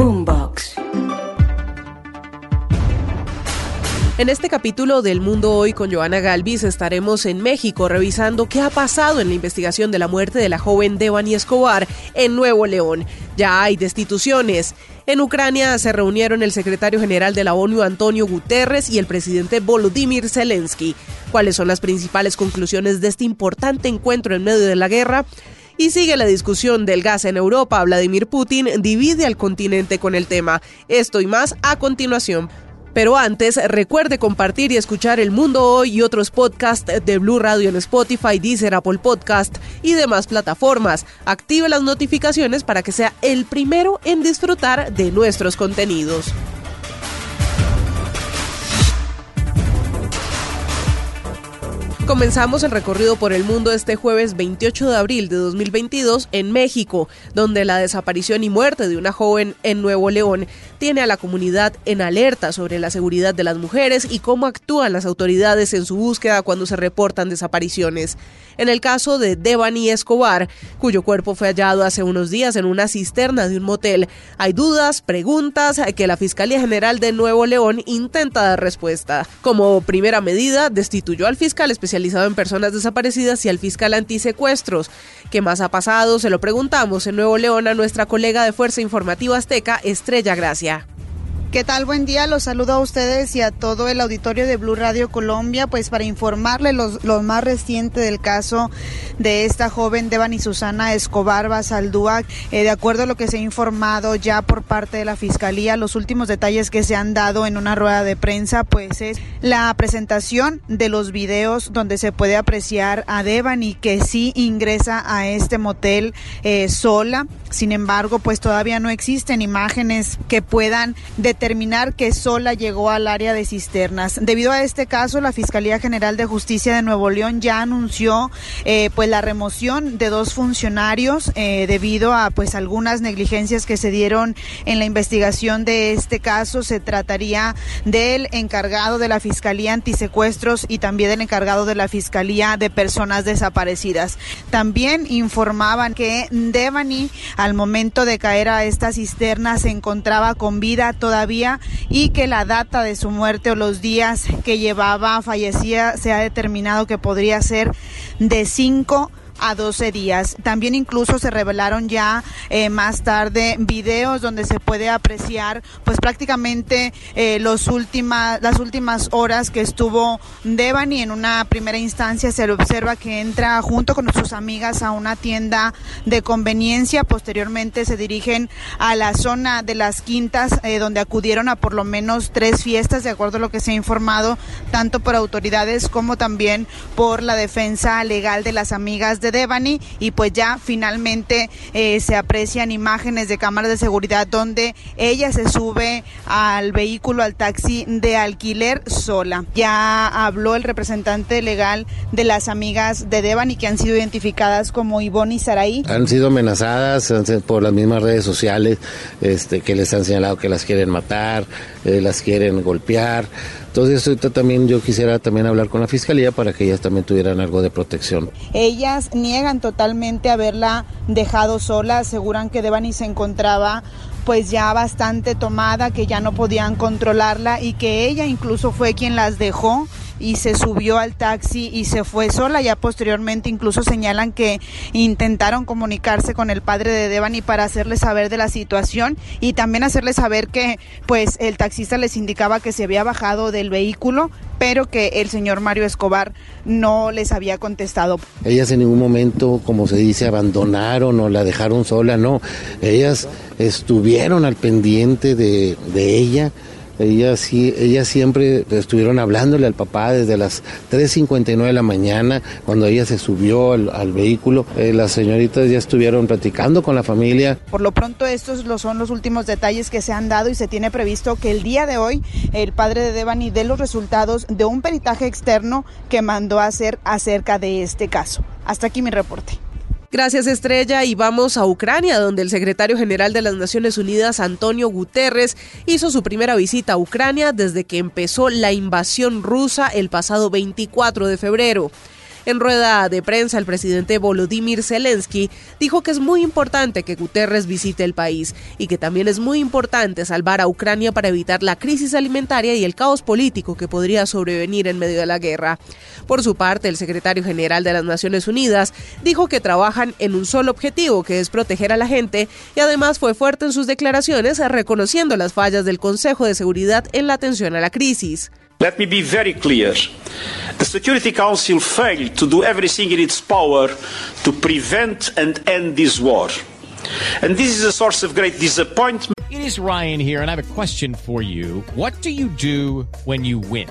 Boombox. En este capítulo del Mundo Hoy con Joana Galvis estaremos en México revisando qué ha pasado en la investigación de la muerte de la joven Devani Escobar en Nuevo León. Ya hay destituciones. En Ucrania se reunieron el secretario general de la ONU Antonio Guterres y el presidente Volodymyr Zelensky. ¿Cuáles son las principales conclusiones de este importante encuentro en medio de la guerra? Y sigue la discusión del gas en Europa. Vladimir Putin divide al continente con el tema. Esto y más a continuación. Pero antes, recuerde compartir y escuchar El Mundo Hoy y otros podcasts de Blue Radio en Spotify, Deezer, Apple Podcast y demás plataformas. Active las notificaciones para que sea el primero en disfrutar de nuestros contenidos. Comenzamos el recorrido por el mundo este jueves 28 de abril de 2022 en México, donde la desaparición y muerte de una joven en Nuevo León tiene a la comunidad en alerta sobre la seguridad de las mujeres y cómo actúan las autoridades en su búsqueda cuando se reportan desapariciones. En el caso de Devani Escobar, cuyo cuerpo fue hallado hace unos días en una cisterna de un motel, hay dudas, preguntas que la Fiscalía General de Nuevo León intenta dar respuesta. Como primera medida, destituyó al fiscal en personas desaparecidas y al fiscal antisecuestros. ¿Qué más ha pasado? Se lo preguntamos en Nuevo León a nuestra colega de Fuerza Informativa Azteca, Estrella Gracia. ¿Qué tal? Buen día. Los saludo a ustedes y a todo el auditorio de Blue Radio Colombia, pues para informarle los, lo más reciente del caso de esta joven Devani Susana Escobar Basaldúa. Eh, de acuerdo a lo que se ha informado ya por parte de la Fiscalía, los últimos detalles que se han dado en una rueda de prensa, pues es la presentación de los videos donde se puede apreciar a Devani que sí ingresa a este motel eh, sola. Sin embargo, pues todavía no existen imágenes que puedan determinar que sola llegó al área de cisternas. Debido a este caso, la Fiscalía General de Justicia de Nuevo León ya anunció eh, pues la remoción de dos funcionarios eh, debido a pues algunas negligencias que se dieron en la investigación de este caso. Se trataría del encargado de la Fiscalía Antisecuestros y también del encargado de la Fiscalía de Personas Desaparecidas. También informaban que Devani al momento de caer a esta cisterna se encontraba con vida todavía y que la data de su muerte o los días que llevaba fallecía se ha determinado que podría ser de 5 a 12 días. También incluso se revelaron ya eh, más tarde videos donde se puede apreciar pues prácticamente eh, los últimas, las últimas horas que estuvo Devani. En una primera instancia se le observa que entra junto con sus amigas a una tienda de conveniencia. Posteriormente se dirigen a la zona de las quintas eh, donde acudieron a por lo menos tres fiestas de acuerdo a lo que se ha informado tanto por autoridades como también por la defensa legal de las amigas de Devani y pues ya finalmente eh, se aprecian imágenes de cámaras de seguridad donde ella se sube al vehículo, al taxi de alquiler sola. Ya habló el representante legal de las amigas de Devani que han sido identificadas como Ivonne y Saraí. Han sido amenazadas por las mismas redes sociales este, que les han señalado que las quieren matar, eh, las quieren golpear. Entonces ahorita también yo quisiera también hablar con la fiscalía para que ellas también tuvieran algo de protección. Ellas niegan totalmente haberla dejado sola, aseguran que Devani se encontraba pues ya bastante tomada, que ya no podían controlarla y que ella incluso fue quien las dejó y se subió al taxi y se fue sola. Ya posteriormente incluso señalan que intentaron comunicarse con el padre de Devani para hacerle saber de la situación y también hacerle saber que pues el taxista les indicaba que se había bajado del vehículo, pero que el señor Mario Escobar no les había contestado. Ellas en ningún momento, como se dice, abandonaron o la dejaron sola, no. Ellas estuvieron al pendiente de, ella ella sí, ella siempre estuvieron hablándole al papá desde las 3.59 de la mañana, cuando ella se subió al, vehículo. Eh, las señoritas ya estuvieron platicando con la familia. Por lo pronto estos son los últimos detalles que se han dado y se tiene previsto que el día de hoy el padre de Devani dé los resultados de un peritaje externo que mandó a hacer acerca de este caso. Hasta aquí mi reporte. Gracias Estrella y vamos a Ucrania, donde el secretario general de las Naciones Unidas, Antonio Guterres, hizo su primera visita a Ucrania desde que empezó la invasión rusa el pasado 24 de febrero. En rueda de prensa, el presidente Volodymyr Zelensky dijo que es muy importante que Guterres visite el país y que también es muy importante salvar a Ucrania para evitar la crisis alimentaria y el caos político que podría sobrevenir en medio de la guerra. Por su parte, el secretario general de las Naciones Unidas dijo que trabajan en un solo objetivo, que es proteger a la gente, y además fue fuerte en sus declaraciones reconociendo las fallas del Consejo de Seguridad en la atención a la crisis. Let me be very clear. The Security Council failed to do everything in its power to prevent and end this war. And this is a source of great disappointment. It is Ryan here, and I have a question for you. What do you do when you win?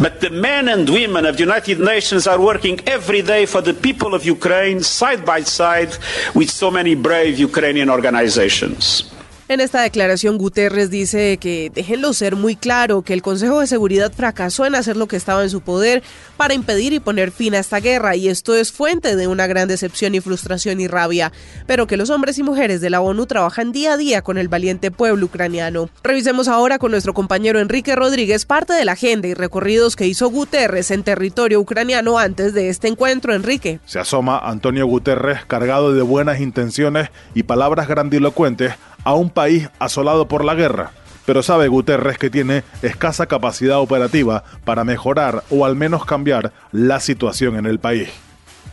But the men and women of the United Nations are working every day for the people of Ukraine, side by side with so many brave Ukrainian organizations. En esta declaración, Guterres dice que déjenlo ser muy claro que el Consejo de Seguridad fracasó en hacer lo que estaba en su poder para impedir y poner fin a esta guerra, y esto es fuente de una gran decepción y frustración y rabia, pero que los hombres y mujeres de la ONU trabajan día a día con el valiente pueblo ucraniano. Revisemos ahora con nuestro compañero Enrique Rodríguez parte de la agenda y recorridos que hizo Guterres en territorio ucraniano antes de este encuentro, Enrique. Se asoma Antonio Guterres cargado de buenas intenciones y palabras grandilocuentes a un país asolado por la guerra. Pero sabe Guterres que tiene escasa capacidad operativa para mejorar o al menos cambiar la situación en el país.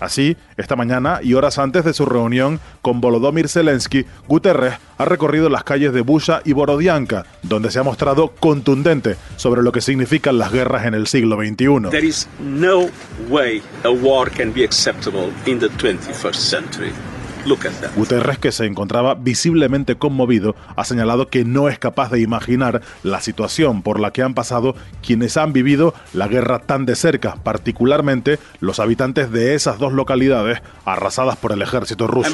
Así, esta mañana y horas antes de su reunión con Volodymyr Zelensky, Guterres ha recorrido las calles de Busha y Borodianka, donde se ha mostrado contundente sobre lo que significan las guerras en el siglo XXI. There is no way a war can be acceptable in the 21st century. Guterres, que se encontraba visiblemente conmovido, ha señalado que no es capaz de imaginar la situación por la que han pasado quienes han vivido la guerra tan de cerca, particularmente los habitantes de esas dos localidades arrasadas por el ejército ruso.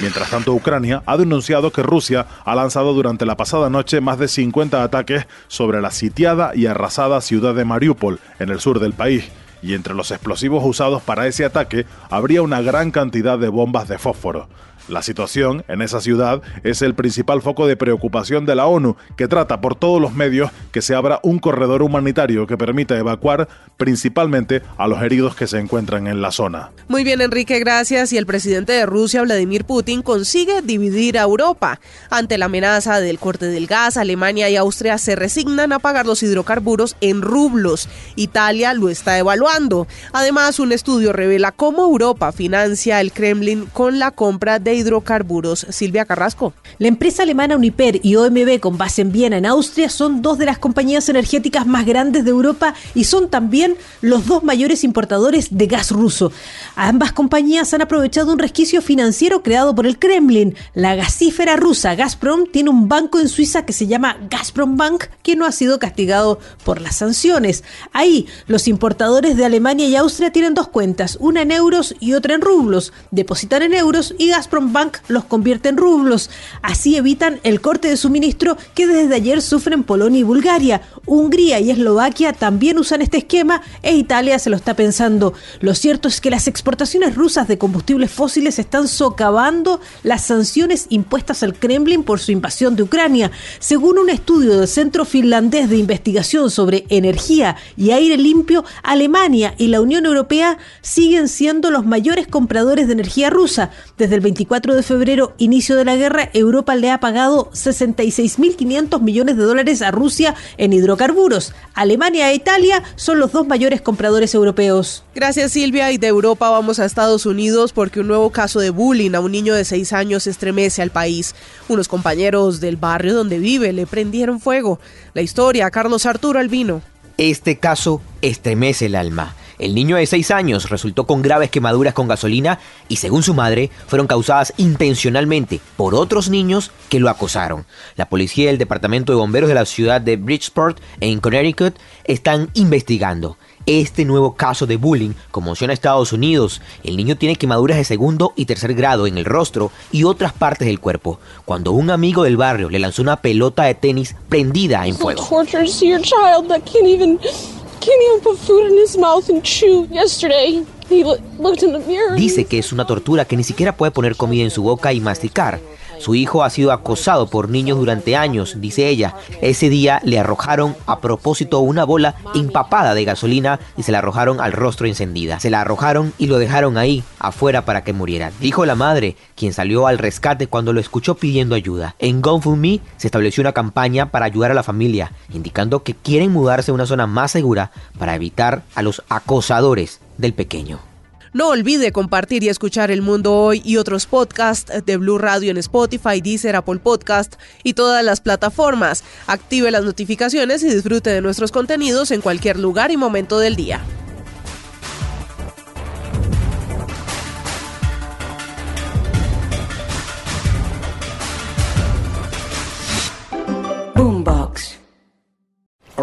Mientras tanto, Ucrania ha denunciado que Rusia ha lanzado durante la pasada noche más de 50 ataques sobre la sitiada y arrasada ciudad de Mariupol, en el sur del país. Y entre los explosivos usados para ese ataque habría una gran cantidad de bombas de fósforo. La situación en esa ciudad es el principal foco de preocupación de la ONU, que trata por todos los medios que se abra un corredor humanitario que permita evacuar principalmente a los heridos que se encuentran en la zona. Muy bien, Enrique, gracias. Y el presidente de Rusia, Vladimir Putin, consigue dividir a Europa. Ante la amenaza del corte del gas, Alemania y Austria se resignan a pagar los hidrocarburos en rublos. Italia lo está evaluando. Además, un estudio revela cómo Europa financia el Kremlin con la compra de hidrocarburos. Silvia Carrasco. La empresa alemana Uniper y OMB con base en Viena, en Austria, son dos de las compañías energéticas más grandes de Europa y son también los dos mayores importadores de gas ruso. Ambas compañías han aprovechado un resquicio financiero creado por el Kremlin. La gasífera rusa Gazprom tiene un banco en Suiza que se llama Gazprom Bank, que no ha sido castigado por las sanciones. Ahí, los importadores de Alemania y Austria tienen dos cuentas, una en euros y otra en rublos. Depositan en euros y Gazprom Bank los convierte en rublos. Así evitan el corte de suministro que desde ayer sufren Polonia y Bulgaria. Hungría y Eslovaquia también usan este esquema e Italia se lo está pensando. Lo cierto es que las exportaciones rusas de combustibles fósiles están socavando las sanciones impuestas al Kremlin por su invasión de Ucrania. Según un estudio del Centro Finlandés de Investigación sobre Energía y Aire Limpio, Alemania y la Unión Europea siguen siendo los mayores compradores de energía rusa. Desde el 24 24 de febrero, inicio de la guerra, Europa le ha pagado 66.500 millones de dólares a Rusia en hidrocarburos. Alemania e Italia son los dos mayores compradores europeos. Gracias Silvia y de Europa vamos a Estados Unidos porque un nuevo caso de bullying a un niño de 6 años estremece al país. Unos compañeros del barrio donde vive le prendieron fuego. La historia, Carlos Arturo Albino. Este caso estremece el alma. El niño de 6 años resultó con graves quemaduras con gasolina y según su madre fueron causadas intencionalmente por otros niños que lo acosaron. La policía y el departamento de bomberos de la ciudad de Bridgeport en Connecticut están investigando. Este nuevo caso de bullying conmociona a Estados Unidos. El niño tiene quemaduras de segundo y tercer grado en el rostro y otras partes del cuerpo, cuando un amigo del barrio le lanzó una pelota de tenis prendida en fuego. Dice que es una tortura que ni siquiera puede poner comida en su boca y masticar. Su hijo ha sido acosado por niños durante años, dice ella. Ese día le arrojaron a propósito una bola empapada de gasolina y se la arrojaron al rostro encendida. Se la arrojaron y lo dejaron ahí, afuera, para que muriera. Dijo la madre, quien salió al rescate cuando lo escuchó pidiendo ayuda. En GoFundMe se estableció una campaña para ayudar a la familia, indicando que quieren mudarse a una zona más segura para evitar a los acosadores del pequeño. No olvide compartir y escuchar El Mundo Hoy y otros podcasts de Blue Radio en Spotify, Deezer, Apple Podcast y todas las plataformas. Active las notificaciones y disfrute de nuestros contenidos en cualquier lugar y momento del día.